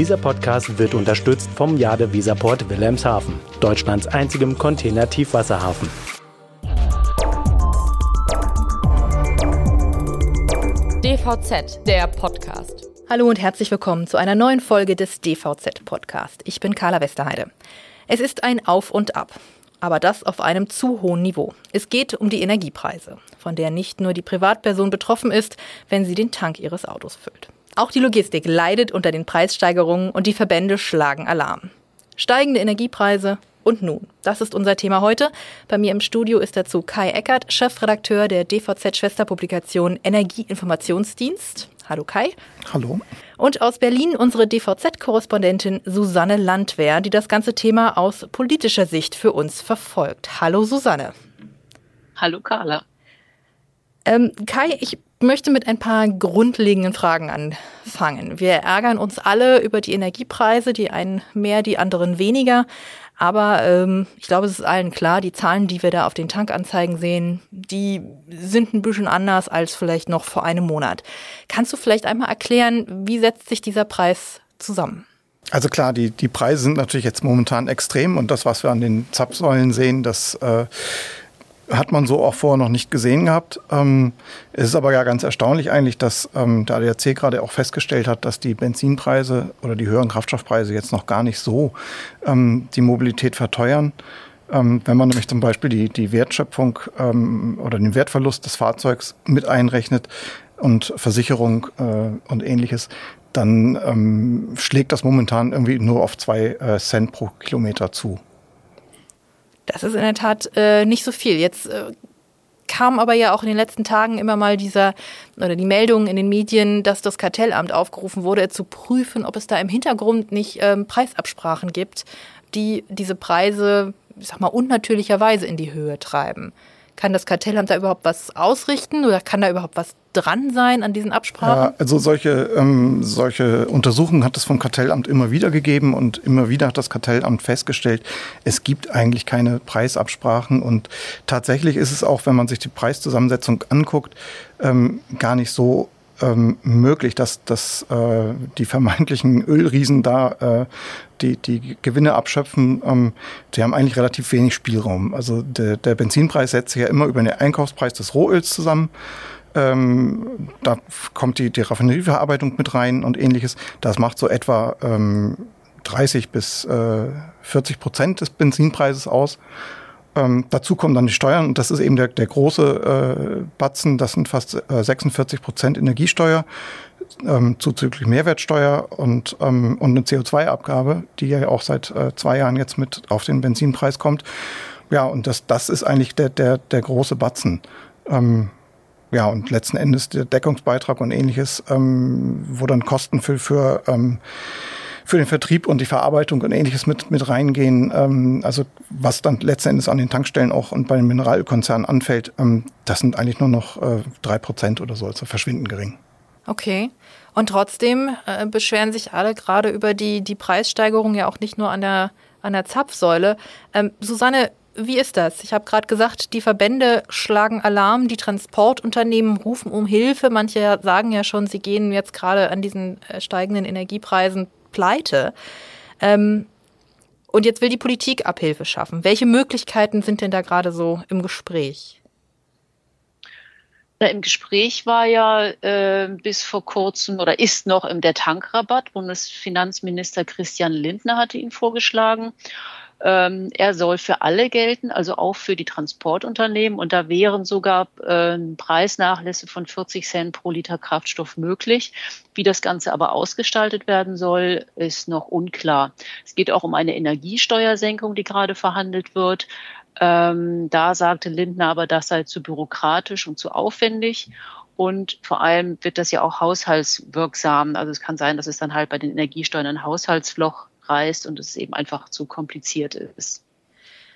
Dieser Podcast wird unterstützt vom Jade Visaport Wilhelmshaven, Deutschlands einzigem Container-Tiefwasserhafen. DVZ, der Podcast. Hallo und herzlich willkommen zu einer neuen Folge des DVZ Podcast. Ich bin Carla Westerheide. Es ist ein Auf und Ab, aber das auf einem zu hohen Niveau. Es geht um die Energiepreise, von der nicht nur die Privatperson betroffen ist, wenn sie den Tank ihres Autos füllt. Auch die Logistik leidet unter den Preissteigerungen und die Verbände schlagen Alarm. Steigende Energiepreise, und nun, das ist unser Thema heute. Bei mir im Studio ist dazu Kai Eckert, Chefredakteur der DVZ-Schwesterpublikation Energieinformationsdienst. Hallo Kai. Hallo. Und aus Berlin unsere DVZ-Korrespondentin Susanne Landwehr, die das ganze Thema aus politischer Sicht für uns verfolgt. Hallo Susanne. Hallo Carla. Ähm, Kai, ich möchte mit ein paar grundlegenden Fragen anfangen. Wir ärgern uns alle über die Energiepreise, die einen mehr, die anderen weniger. Aber ähm, ich glaube, es ist allen klar, die Zahlen, die wir da auf den Tankanzeigen sehen, die sind ein bisschen anders als vielleicht noch vor einem Monat. Kannst du vielleicht einmal erklären, wie setzt sich dieser Preis zusammen? Also klar, die, die Preise sind natürlich jetzt momentan extrem und das, was wir an den Zapfsäulen sehen, das äh, hat man so auch vorher noch nicht gesehen gehabt. Ähm, es ist aber ja ganz erstaunlich eigentlich, dass ähm, der ADAC gerade auch festgestellt hat, dass die Benzinpreise oder die höheren Kraftstoffpreise jetzt noch gar nicht so ähm, die Mobilität verteuern. Ähm, wenn man nämlich zum Beispiel die, die Wertschöpfung ähm, oder den Wertverlust des Fahrzeugs mit einrechnet und Versicherung äh, und ähnliches, dann ähm, schlägt das momentan irgendwie nur auf zwei äh, Cent pro Kilometer zu. Das ist in der Tat äh, nicht so viel. Jetzt äh, kam aber ja auch in den letzten Tagen immer mal dieser oder die Meldung in den Medien, dass das Kartellamt aufgerufen wurde, zu prüfen, ob es da im Hintergrund nicht ähm, Preisabsprachen gibt, die diese Preise, ich sag mal, unnatürlicherweise in die Höhe treiben. Kann das Kartellamt da überhaupt was ausrichten oder kann da überhaupt was dran sein an diesen Absprachen? Ja, also solche, ähm, solche Untersuchungen hat es vom Kartellamt immer wieder gegeben und immer wieder hat das Kartellamt festgestellt, es gibt eigentlich keine Preisabsprachen und tatsächlich ist es auch, wenn man sich die Preiszusammensetzung anguckt, ähm, gar nicht so ähm, möglich, dass, dass äh, die vermeintlichen Ölriesen da äh, die, die Gewinne abschöpfen. Ähm, die haben eigentlich relativ wenig Spielraum. Also der, der Benzinpreis setzt sich ja immer über den Einkaufspreis des Rohöls zusammen. Ähm, da kommt die, die Raffinerieverarbeitung mit rein und ähnliches. Das macht so etwa ähm, 30 bis äh, 40 Prozent des Benzinpreises aus. Ähm, dazu kommen dann die Steuern und das ist eben der, der große äh, Batzen, das sind fast äh, 46 Prozent Energiesteuer, ähm, zuzüglich Mehrwertsteuer und, ähm, und eine CO2-Abgabe, die ja auch seit äh, zwei Jahren jetzt mit auf den Benzinpreis kommt. Ja, und das, das ist eigentlich der, der, der große Batzen. Ähm, ja, und letzten Endes der Deckungsbeitrag und ähnliches, ähm, wo dann Kosten für, für ähm, für den Vertrieb und die Verarbeitung und ähnliches mit, mit reingehen. Ähm, also was dann letzten Endes an den Tankstellen auch und bei den Mineralkonzernen anfällt, ähm, das sind eigentlich nur noch äh, drei Prozent oder so, also verschwindend gering. Okay. Und trotzdem äh, beschweren sich alle gerade über die, die Preissteigerung ja auch nicht nur an der, an der Zapfsäule. Ähm, Susanne, wie ist das? Ich habe gerade gesagt, die Verbände schlagen Alarm, die Transportunternehmen rufen um Hilfe. Manche sagen ja schon, sie gehen jetzt gerade an diesen äh, steigenden Energiepreisen pleite. Ähm, und jetzt will die Politik Abhilfe schaffen. Welche Möglichkeiten sind denn da gerade so im Gespräch? Na, Im Gespräch war ja äh, bis vor kurzem oder ist noch der Tankrabatt. Bundesfinanzminister Christian Lindner hatte ihn vorgeschlagen. Ähm, er soll für alle gelten, also auch für die Transportunternehmen. Und da wären sogar äh, Preisnachlässe von 40 Cent pro Liter Kraftstoff möglich. Wie das Ganze aber ausgestaltet werden soll, ist noch unklar. Es geht auch um eine Energiesteuersenkung, die gerade verhandelt wird. Ähm, da sagte Lindner aber, das sei zu bürokratisch und zu aufwendig. Und vor allem wird das ja auch haushaltswirksam. Also es kann sein, dass es dann halt bei den Energiesteuern ein Haushaltsloch reißt und es eben einfach zu kompliziert ist.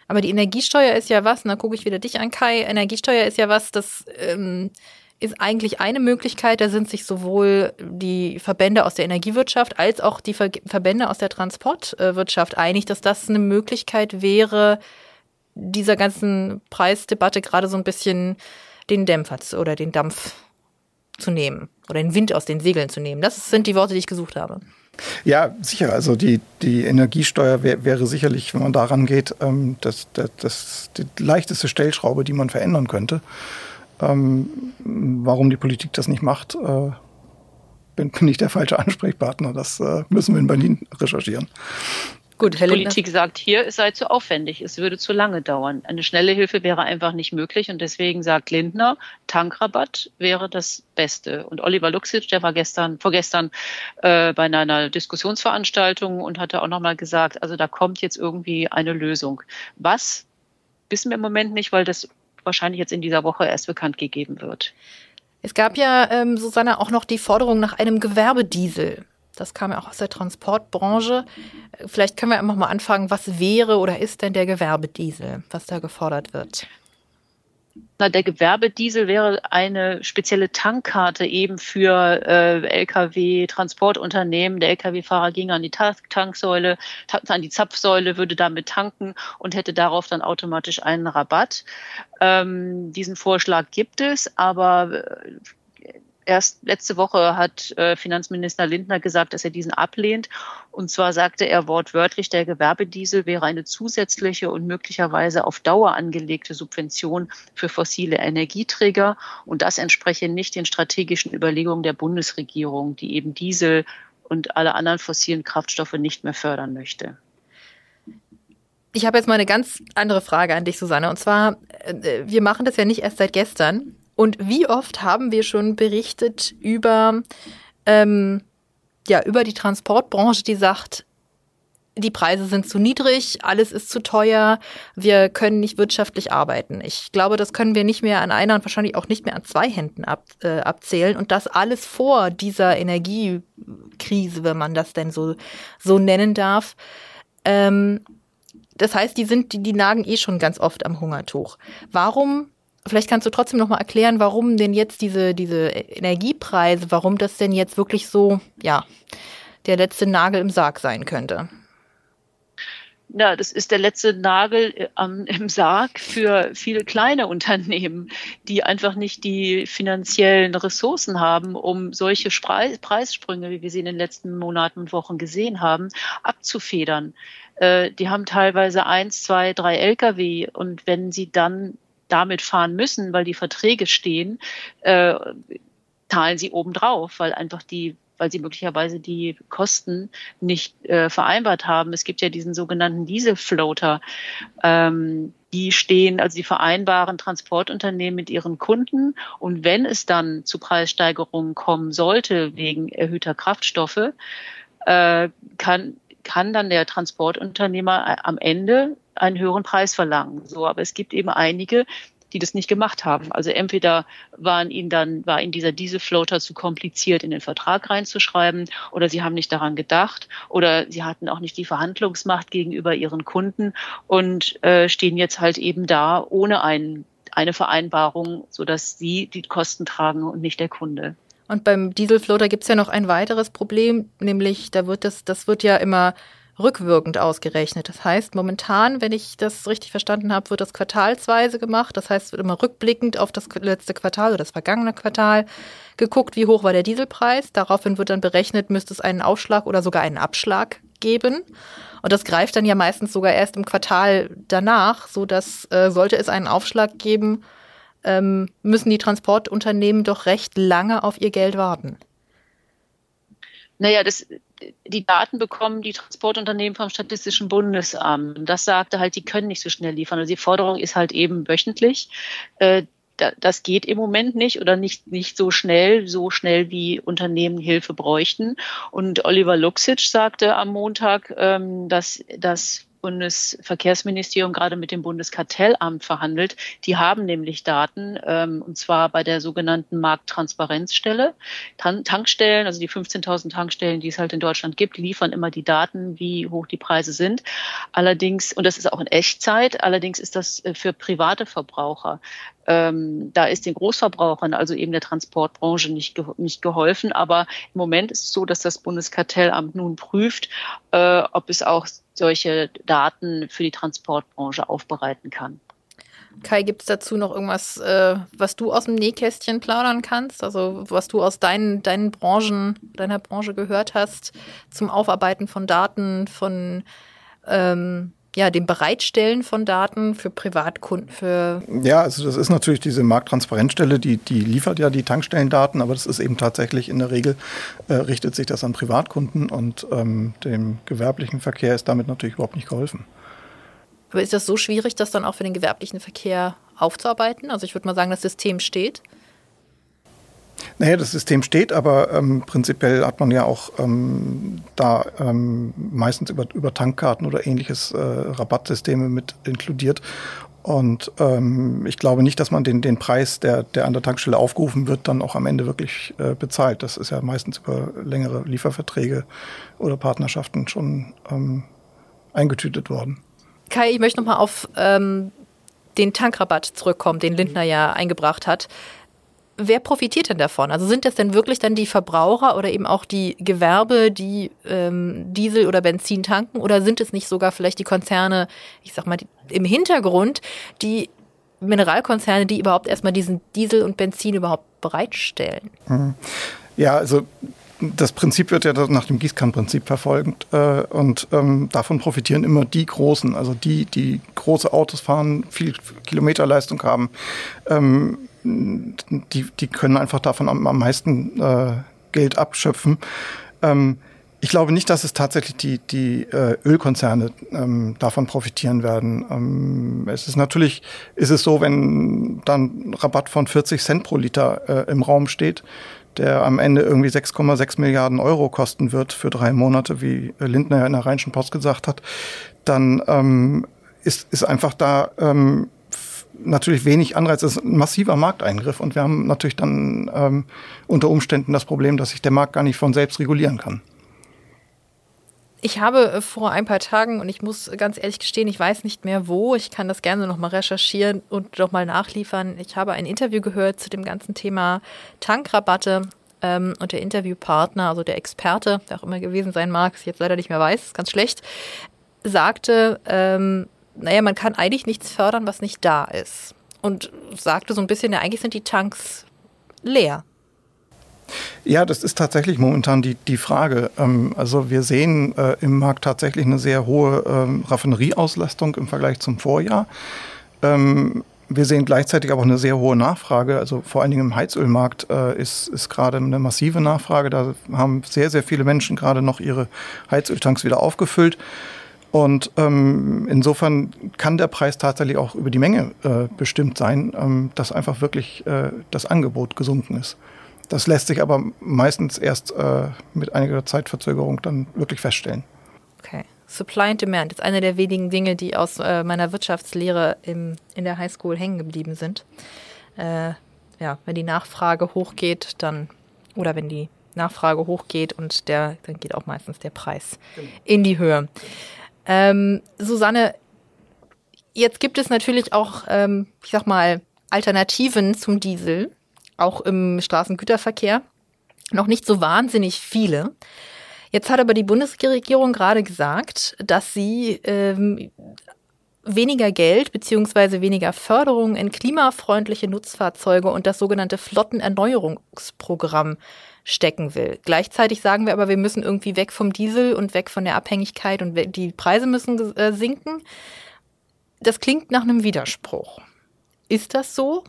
Aber die Energiesteuer ist ja was, und da gucke ich wieder dich an, Kai. Energiesteuer ist ja was, das ähm, ist eigentlich eine Möglichkeit. Da sind sich sowohl die Verbände aus der Energiewirtschaft als auch die Ver Verbände aus der Transportwirtschaft einig, dass das eine Möglichkeit wäre, dieser ganzen Preisdebatte gerade so ein bisschen den Dämpfer oder den Dampf zu nehmen oder den Wind aus den Segeln zu nehmen. Das sind die Worte, die ich gesucht habe. Ja, sicher. Also die, die Energiesteuer wär, wäre sicherlich, wenn man daran geht, ähm, das, das, das, die leichteste Stellschraube, die man verändern könnte. Ähm, warum die Politik das nicht macht, äh, bin, bin ich der falsche Ansprechpartner. Das äh, müssen wir in Berlin recherchieren. Gut, die Politik sagt hier, es sei zu aufwendig, es würde zu lange dauern. Eine schnelle Hilfe wäre einfach nicht möglich und deswegen sagt Lindner, Tankrabatt wäre das Beste. Und Oliver Luxic, der war gestern, vorgestern äh, bei einer Diskussionsveranstaltung und hatte auch nochmal gesagt, also da kommt jetzt irgendwie eine Lösung. Was wissen wir im Moment nicht, weil das wahrscheinlich jetzt in dieser Woche erst bekannt gegeben wird. Es gab ja, ähm, Susanne, auch noch die Forderung nach einem Gewerbediesel. Das kam ja auch aus der Transportbranche. Vielleicht können wir einfach mal anfangen, was wäre oder ist denn der Gewerbediesel, was da gefordert wird? Der Gewerbediesel wäre eine spezielle Tankkarte eben für äh, Lkw-Transportunternehmen. Der Lkw-Fahrer ging an die Tanksäule, an die Zapfsäule, würde damit tanken und hätte darauf dann automatisch einen Rabatt. Ähm, diesen Vorschlag gibt es, aber äh, Erst letzte Woche hat äh, Finanzminister Lindner gesagt, dass er diesen ablehnt. Und zwar sagte er wortwörtlich, der Gewerbediesel wäre eine zusätzliche und möglicherweise auf Dauer angelegte Subvention für fossile Energieträger. Und das entspreche nicht den strategischen Überlegungen der Bundesregierung, die eben Diesel und alle anderen fossilen Kraftstoffe nicht mehr fördern möchte. Ich habe jetzt mal eine ganz andere Frage an dich, Susanne. Und zwar, äh, wir machen das ja nicht erst seit gestern. Und wie oft haben wir schon berichtet über, ähm, ja, über die Transportbranche, die sagt, die Preise sind zu niedrig, alles ist zu teuer, wir können nicht wirtschaftlich arbeiten. Ich glaube, das können wir nicht mehr an einer und wahrscheinlich auch nicht mehr an zwei Händen ab, äh, abzählen. Und das alles vor dieser Energiekrise, wenn man das denn so, so nennen darf. Ähm, das heißt, die sind, die, die nagen eh schon ganz oft am Hungertuch. Warum Vielleicht kannst du trotzdem noch mal erklären, warum denn jetzt diese, diese Energiepreise, warum das denn jetzt wirklich so, ja, der letzte Nagel im Sarg sein könnte. Ja, das ist der letzte Nagel ähm, im Sarg für viele kleine Unternehmen, die einfach nicht die finanziellen Ressourcen haben, um solche Preissprünge, wie wir sie in den letzten Monaten und Wochen gesehen haben, abzufedern. Äh, die haben teilweise eins, zwei, drei Lkw und wenn sie dann damit fahren müssen, weil die Verträge stehen, äh, zahlen sie obendrauf, weil einfach die weil sie möglicherweise die Kosten nicht äh, vereinbart haben. Es gibt ja diesen sogenannten Dieselfloater. Ähm, die stehen, also die vereinbaren Transportunternehmen mit ihren Kunden. Und wenn es dann zu Preissteigerungen kommen sollte wegen erhöhter Kraftstoffe, äh, kann, kann dann der Transportunternehmer am Ende einen höheren Preis verlangen. So, aber es gibt eben einige, die das nicht gemacht haben. Also entweder waren ihnen dann, war ihnen dieser Dieselfloater zu kompliziert in den Vertrag reinzuschreiben oder sie haben nicht daran gedacht oder sie hatten auch nicht die Verhandlungsmacht gegenüber ihren Kunden und äh, stehen jetzt halt eben da ohne einen, eine Vereinbarung, sodass sie die Kosten tragen und nicht der Kunde. Und beim Dieselfloater gibt es ja noch ein weiteres Problem, nämlich da wird das, das wird ja immer rückwirkend ausgerechnet. Das heißt, momentan, wenn ich das richtig verstanden habe, wird das quartalsweise gemacht. Das heißt, es wird immer rückblickend auf das letzte Quartal oder das vergangene Quartal geguckt, wie hoch war der Dieselpreis. Daraufhin wird dann berechnet, müsste es einen Aufschlag oder sogar einen Abschlag geben. Und das greift dann ja meistens sogar erst im Quartal danach, so dass äh, sollte es einen Aufschlag geben, ähm, müssen die Transportunternehmen doch recht lange auf ihr Geld warten. Naja, das, die Daten bekommen die Transportunternehmen vom Statistischen Bundesamt. Und das sagte halt, die können nicht so schnell liefern. Also die Forderung ist halt eben wöchentlich. Äh, das geht im Moment nicht oder nicht, nicht so schnell, so schnell wie Unternehmen Hilfe bräuchten. Und Oliver Luxic sagte am Montag, ähm, dass, dass Bundesverkehrsministerium gerade mit dem Bundeskartellamt verhandelt. Die haben nämlich Daten, ähm, und zwar bei der sogenannten Markttransparenzstelle. Tan Tankstellen, also die 15.000 Tankstellen, die es halt in Deutschland gibt, liefern immer die Daten, wie hoch die Preise sind. Allerdings, und das ist auch in Echtzeit, allerdings ist das äh, für private Verbraucher ähm, da ist den Großverbrauchern, also eben der Transportbranche, nicht, ge nicht geholfen. Aber im Moment ist es so, dass das Bundeskartellamt nun prüft, äh, ob es auch solche Daten für die Transportbranche aufbereiten kann. Kai, gibt es dazu noch irgendwas, äh, was du aus dem Nähkästchen plaudern kannst? Also was du aus deinen, deinen Branchen, deiner Branche gehört hast zum Aufarbeiten von Daten, von ähm, ja, dem Bereitstellen von Daten für Privatkunden, für Ja, also das ist natürlich diese Markttransparenzstelle, die, die liefert ja die Tankstellendaten, aber das ist eben tatsächlich in der Regel, äh, richtet sich das an Privatkunden und ähm, dem gewerblichen Verkehr ist damit natürlich überhaupt nicht geholfen. Aber ist das so schwierig, das dann auch für den gewerblichen Verkehr aufzuarbeiten? Also ich würde mal sagen, das System steht. Naja, das System steht, aber ähm, prinzipiell hat man ja auch ähm, da ähm, meistens über, über Tankkarten oder ähnliches äh, Rabattsysteme mit inkludiert. Und ähm, ich glaube nicht, dass man den, den Preis, der, der an der Tankstelle aufgerufen wird, dann auch am Ende wirklich äh, bezahlt. Das ist ja meistens über längere Lieferverträge oder Partnerschaften schon ähm, eingetütet worden. Kai, ich möchte nochmal auf ähm, den Tankrabatt zurückkommen, den Lindner ja eingebracht hat wer profitiert denn davon? Also sind das denn wirklich dann die Verbraucher oder eben auch die Gewerbe, die ähm, Diesel oder Benzin tanken? Oder sind es nicht sogar vielleicht die Konzerne, ich sag mal, die, im Hintergrund, die Mineralkonzerne, die überhaupt erstmal diesen Diesel und Benzin überhaupt bereitstellen? Mhm. Ja, also das Prinzip wird ja nach dem Gießkannenprinzip verfolgt äh, und ähm, davon profitieren immer die Großen, also die, die große Autos fahren, viel Kilometerleistung haben. Ähm, die, die können einfach davon am, am meisten äh, Geld abschöpfen. Ähm, ich glaube nicht, dass es tatsächlich die, die äh, Ölkonzerne ähm, davon profitieren werden. Ähm, es ist natürlich, ist es so, wenn dann Rabatt von 40 Cent pro Liter äh, im Raum steht, der am Ende irgendwie 6,6 Milliarden Euro kosten wird für drei Monate, wie Lindner ja in der Rheinischen Post gesagt hat, dann ähm, ist, ist einfach da ähm, natürlich wenig Anreiz. Es ist ein massiver Markteingriff und wir haben natürlich dann ähm, unter Umständen das Problem, dass sich der Markt gar nicht von selbst regulieren kann. Ich habe äh, vor ein paar Tagen, und ich muss ganz ehrlich gestehen, ich weiß nicht mehr wo, ich kann das gerne nochmal recherchieren und nochmal nachliefern. Ich habe ein Interview gehört zu dem ganzen Thema Tankrabatte ähm, und der Interviewpartner, also der Experte, der auch immer gewesen sein mag, ich jetzt leider nicht mehr weiß, ganz schlecht, sagte, ähm, naja, man kann eigentlich nichts fördern, was nicht da ist. Und sagte so ein bisschen, ja, eigentlich sind die Tanks leer. Ja, das ist tatsächlich momentan die, die Frage. Ähm, also wir sehen äh, im Markt tatsächlich eine sehr hohe ähm, Raffinerieauslastung im Vergleich zum Vorjahr. Ähm, wir sehen gleichzeitig aber auch eine sehr hohe Nachfrage. Also vor allen Dingen im Heizölmarkt äh, ist, ist gerade eine massive Nachfrage. Da haben sehr, sehr viele Menschen gerade noch ihre Heizöltanks wieder aufgefüllt. Und ähm, insofern kann der Preis tatsächlich auch über die Menge äh, bestimmt sein, ähm, dass einfach wirklich äh, das Angebot gesunken ist. Das lässt sich aber meistens erst äh, mit einiger Zeitverzögerung dann wirklich feststellen. Okay. Supply and Demand ist eine der wenigen Dinge, die aus äh, meiner Wirtschaftslehre im, in der Highschool hängen geblieben sind. Äh, ja, wenn die Nachfrage hochgeht, dann oder wenn die Nachfrage hochgeht und der, dann geht auch meistens der Preis genau. in die Höhe. Ähm, Susanne, jetzt gibt es natürlich auch, ähm, ich sag mal, Alternativen zum Diesel, auch im Straßengüterverkehr. Noch nicht so wahnsinnig viele. Jetzt hat aber die Bundesregierung gerade gesagt, dass sie ähm, weniger Geld beziehungsweise weniger Förderung in klimafreundliche Nutzfahrzeuge und das sogenannte Flottenerneuerungsprogramm stecken will. Gleichzeitig sagen wir aber, wir müssen irgendwie weg vom Diesel und weg von der Abhängigkeit und die Preise müssen äh, sinken. Das klingt nach einem Widerspruch. Ist das so?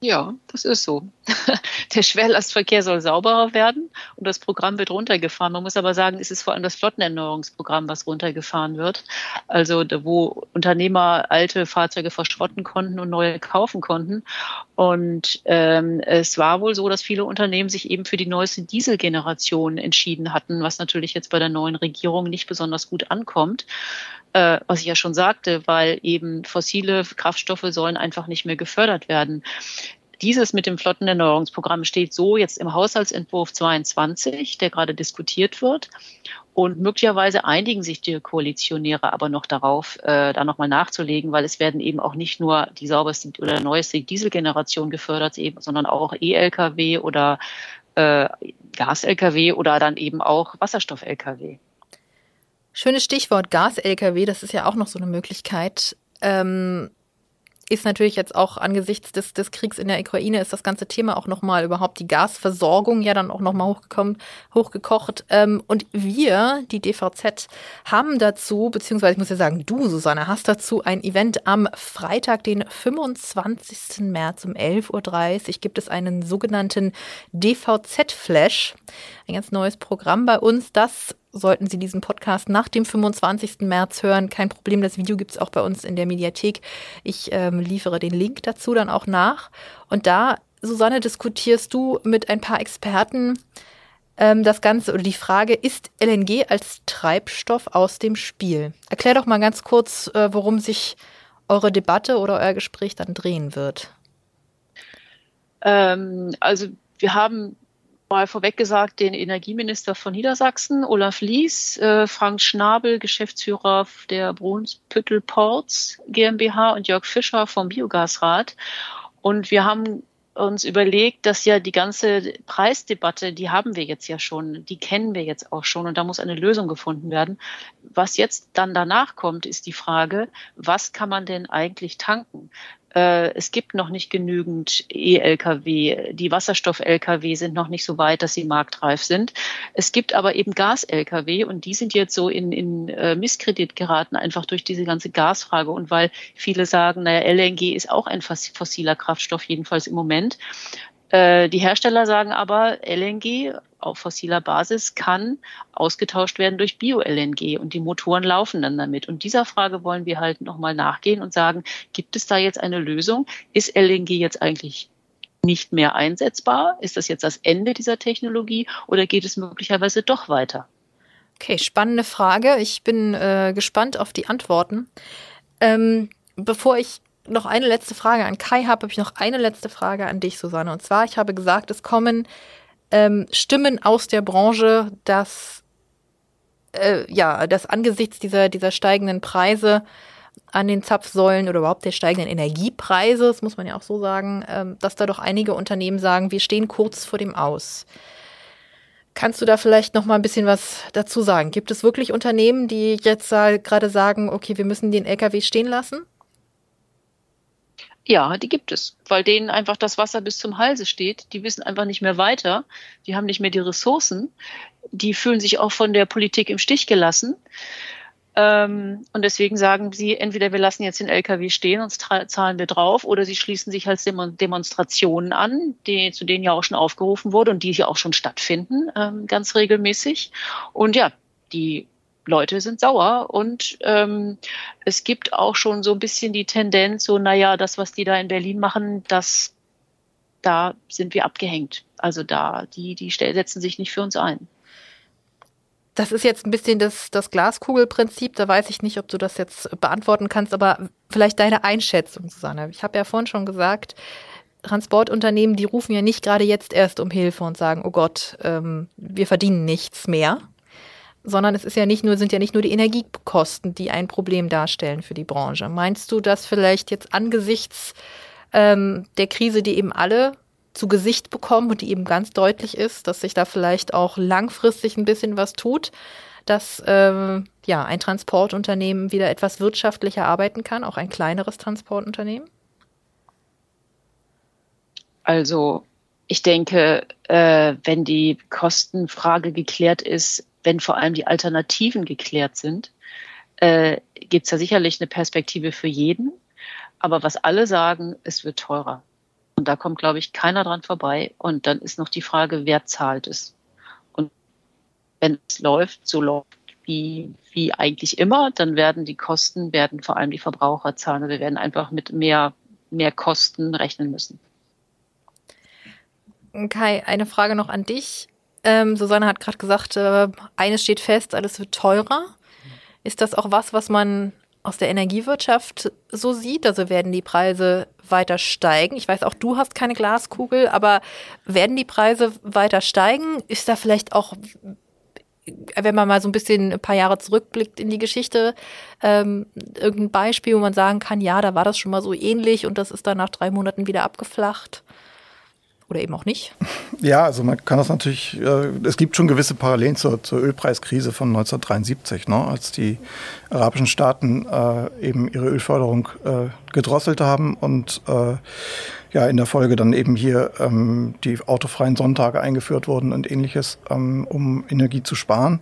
Ja, das ist so. Der Schwerlastverkehr soll sauberer werden und das Programm wird runtergefahren. Man muss aber sagen, es ist vor allem das Flottenerneuerungsprogramm, was runtergefahren wird. Also wo Unternehmer alte Fahrzeuge verschrotten konnten und neue kaufen konnten. Und ähm, es war wohl so, dass viele Unternehmen sich eben für die neueste Dieselgeneration entschieden hatten, was natürlich jetzt bei der neuen Regierung nicht besonders gut ankommt äh, was ich ja schon sagte, weil eben fossile Kraftstoffe sollen einfach nicht mehr gefördert werden. Dieses mit dem Flottenerneuerungsprogramm steht so jetzt im Haushaltsentwurf 22, der gerade diskutiert wird. Und möglicherweise einigen sich die Koalitionäre aber noch darauf, äh, da nochmal nachzulegen, weil es werden eben auch nicht nur die sauberste oder neueste Dieselgeneration gefördert, eben, sondern auch E-Lkw oder äh, Gas-Lkw oder dann eben auch Wasserstoff-Lkw. Schönes Stichwort Gas-Lkw, das ist ja auch noch so eine Möglichkeit. Ähm, ist natürlich jetzt auch angesichts des, des Kriegs in der Ukraine ist das ganze Thema auch nochmal überhaupt die Gasversorgung ja dann auch nochmal hochgekommen, hochgekocht. Ähm, und wir, die DVZ, haben dazu, beziehungsweise ich muss ja sagen, du, Susanne, hast dazu ein Event am Freitag, den 25. März um 11.30 Uhr gibt es einen sogenannten DVZ-Flash, ein ganz neues Programm bei uns, das sollten Sie diesen Podcast nach dem 25. März hören. Kein Problem, das Video gibt es auch bei uns in der Mediathek. Ich ähm, liefere den Link dazu dann auch nach. Und da, Susanne, diskutierst du mit ein paar Experten ähm, das Ganze oder die Frage, ist LNG als Treibstoff aus dem Spiel? Erklär doch mal ganz kurz, äh, worum sich eure Debatte oder euer Gespräch dann drehen wird. Ähm, also wir haben mal vorweg gesagt, den Energieminister von Niedersachsen, Olaf Lies, äh, Frank Schnabel, Geschäftsführer der Brunsbüttel Ports GmbH und Jörg Fischer vom Biogasrat. Und wir haben uns überlegt, dass ja die ganze Preisdebatte, die haben wir jetzt ja schon, die kennen wir jetzt auch schon und da muss eine Lösung gefunden werden. Was jetzt dann danach kommt, ist die Frage, was kann man denn eigentlich tanken? Äh, es gibt noch nicht genügend E-Lkw. Die Wasserstoff-Lkw sind noch nicht so weit, dass sie marktreif sind. Es gibt aber eben Gas-Lkw und die sind jetzt so in, in äh, Misskredit geraten, einfach durch diese ganze Gasfrage und weil viele sagen, naja, LNG ist auch ein fossiler Kraftstoff, jedenfalls im Moment. Äh, die Hersteller sagen aber, LNG auf fossiler Basis kann ausgetauscht werden durch Bio-LNG und die Motoren laufen dann damit. Und dieser Frage wollen wir halt nochmal nachgehen und sagen, gibt es da jetzt eine Lösung? Ist LNG jetzt eigentlich nicht mehr einsetzbar? Ist das jetzt das Ende dieser Technologie oder geht es möglicherweise doch weiter? Okay, spannende Frage. Ich bin äh, gespannt auf die Antworten. Ähm, bevor ich noch eine letzte Frage an Kai habe, habe ich noch eine letzte Frage an dich, Susanne. Und zwar, ich habe gesagt, es kommen ähm, Stimmen aus der Branche, dass äh, ja, dass angesichts dieser, dieser steigenden Preise an den Zapfsäulen oder überhaupt der steigenden Energiepreise, das muss man ja auch so sagen, ähm, dass da doch einige Unternehmen sagen, wir stehen kurz vor dem Aus. Kannst du da vielleicht noch mal ein bisschen was dazu sagen? Gibt es wirklich Unternehmen, die jetzt gerade sagen, okay, wir müssen den LKW stehen lassen? Ja, die gibt es, weil denen einfach das Wasser bis zum Halse steht. Die wissen einfach nicht mehr weiter. Die haben nicht mehr die Ressourcen. Die fühlen sich auch von der Politik im Stich gelassen. Ähm, und deswegen sagen sie, entweder wir lassen jetzt den LKW stehen und zahlen wir drauf, oder sie schließen sich halt Demonstrationen an, die, zu denen ja auch schon aufgerufen wurde und die hier auch schon stattfinden, ähm, ganz regelmäßig. Und ja, die Leute sind sauer und ähm, es gibt auch schon so ein bisschen die Tendenz, so, naja, das, was die da in Berlin machen, das, da sind wir abgehängt. Also da, die, die setzen sich nicht für uns ein. Das ist jetzt ein bisschen das, das Glaskugelprinzip. Da weiß ich nicht, ob du das jetzt beantworten kannst, aber vielleicht deine Einschätzung, Susanne. Ich habe ja vorhin schon gesagt, Transportunternehmen, die rufen ja nicht gerade jetzt erst um Hilfe und sagen, oh Gott, ähm, wir verdienen nichts mehr, sondern es ist ja nicht nur, sind ja nicht nur die Energiekosten, die ein Problem darstellen für die Branche. Meinst du, dass vielleicht jetzt angesichts ähm, der Krise, die eben alle zu Gesicht bekommen und die eben ganz deutlich ist, dass sich da vielleicht auch langfristig ein bisschen was tut, dass ähm, ja ein Transportunternehmen wieder etwas wirtschaftlicher arbeiten kann, auch ein kleineres Transportunternehmen? Also ich denke, äh, wenn die Kostenfrage geklärt ist, wenn vor allem die Alternativen geklärt sind, äh, gibt es da sicherlich eine Perspektive für jeden. Aber was alle sagen, es wird teurer. Und da kommt, glaube ich, keiner dran vorbei. Und dann ist noch die Frage, wer zahlt es? Und wenn es läuft, so läuft wie, wie eigentlich immer, dann werden die Kosten, werden vor allem die Verbraucher zahlen. Wir werden einfach mit mehr, mehr Kosten rechnen müssen. Kai, eine Frage noch an dich. Ähm, Susanne hat gerade gesagt, äh, eines steht fest, alles wird teurer. Ist das auch was, was man aus der Energiewirtschaft so sieht? Also werden die Preise weiter steigen? Ich weiß auch, du hast keine Glaskugel, aber werden die Preise weiter steigen? Ist da vielleicht auch, wenn man mal so ein bisschen ein paar Jahre zurückblickt in die Geschichte, ähm, irgendein Beispiel, wo man sagen kann, ja, da war das schon mal so ähnlich und das ist dann nach drei Monaten wieder abgeflacht? Oder eben auch nicht? Ja, also man kann das natürlich, äh, es gibt schon gewisse Parallelen zur, zur Ölpreiskrise von 1973, ne, als die arabischen Staaten äh, eben ihre Ölförderung äh, gedrosselt haben und äh, ja in der Folge dann eben hier ähm, die autofreien Sonntage eingeführt wurden und ähnliches, ähm, um Energie zu sparen.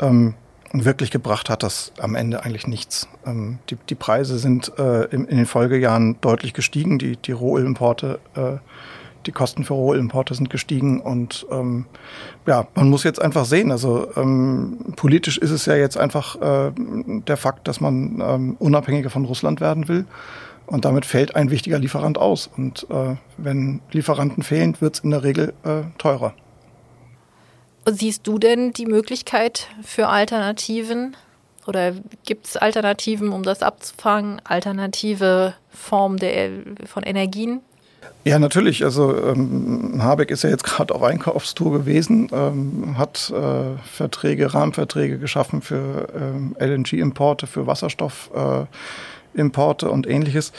Ähm, und wirklich gebracht hat das am Ende eigentlich nichts. Ähm, die, die Preise sind äh, in, in den Folgejahren deutlich gestiegen. Die, die Rohölimporte äh, die Kosten für Rohimporte sind gestiegen und ähm, ja, man muss jetzt einfach sehen. Also ähm, politisch ist es ja jetzt einfach äh, der Fakt, dass man ähm, unabhängiger von Russland werden will. Und damit fällt ein wichtiger Lieferant aus. Und äh, wenn Lieferanten fehlen, wird es in der Regel äh, teurer. Siehst du denn die Möglichkeit für Alternativen? Oder gibt es Alternativen, um das abzufangen? Alternative Formen von Energien? Ja, natürlich. Also ähm, Habeck ist ja jetzt gerade auf Einkaufstour gewesen, ähm, hat äh, Verträge, Rahmenverträge geschaffen für ähm, LNG-Importe, für Wasserstoffimporte äh, und ähnliches.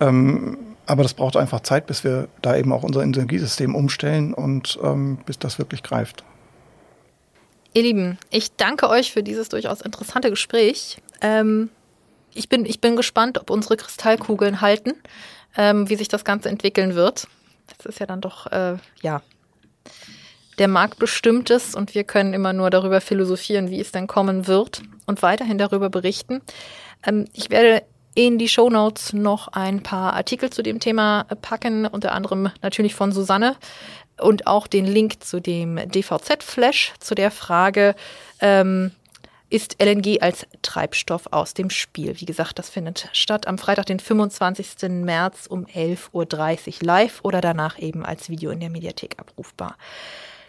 Ähm, aber das braucht einfach Zeit, bis wir da eben auch unser Energiesystem umstellen und ähm, bis das wirklich greift. Ihr Lieben, ich danke euch für dieses durchaus interessante Gespräch. Ähm, ich, bin, ich bin gespannt, ob unsere Kristallkugeln halten ähm, wie sich das Ganze entwickeln wird. Das ist ja dann doch, äh, ja, der Markt bestimmt es und wir können immer nur darüber philosophieren, wie es denn kommen wird und weiterhin darüber berichten. Ähm, ich werde in die Show Notes noch ein paar Artikel zu dem Thema packen, unter anderem natürlich von Susanne und auch den Link zu dem DVZ-Flash, zu der Frage, ähm, ist LNG als Treibstoff aus dem Spiel. Wie gesagt, das findet statt am Freitag, den 25. März um 11.30 Uhr live oder danach eben als Video in der Mediathek abrufbar.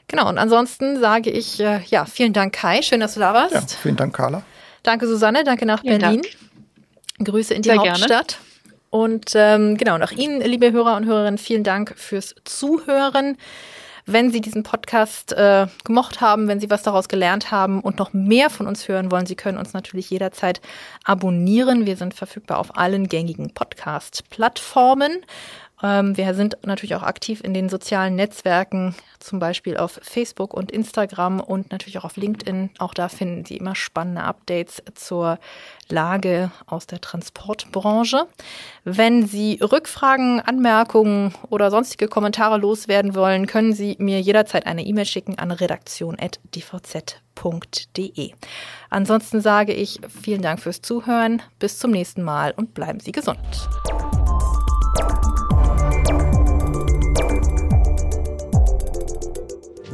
Genau, und ansonsten sage ich, äh, ja, vielen Dank Kai, schön, dass du da warst. Ja, vielen Dank Carla. Danke Susanne, danke nach vielen Berlin. Dank. Grüße in die Sehr Hauptstadt. Gerne. Und ähm, genau, nach Ihnen, liebe Hörer und Hörerinnen, vielen Dank fürs Zuhören. Wenn Sie diesen Podcast äh, gemocht haben, wenn Sie was daraus gelernt haben und noch mehr von uns hören wollen, Sie können uns natürlich jederzeit abonnieren. Wir sind verfügbar auf allen gängigen Podcast-Plattformen. Ähm, wir sind natürlich auch aktiv in den sozialen Netzwerken, zum Beispiel auf Facebook und Instagram und natürlich auch auf LinkedIn. Auch da finden Sie immer spannende Updates zur Lage aus der Transportbranche. Wenn Sie Rückfragen, Anmerkungen oder sonstige Kommentare loswerden wollen, können Sie mir jederzeit eine E-Mail schicken an redaktion.dvz.de. Ansonsten sage ich vielen Dank fürs Zuhören, bis zum nächsten Mal und bleiben Sie gesund.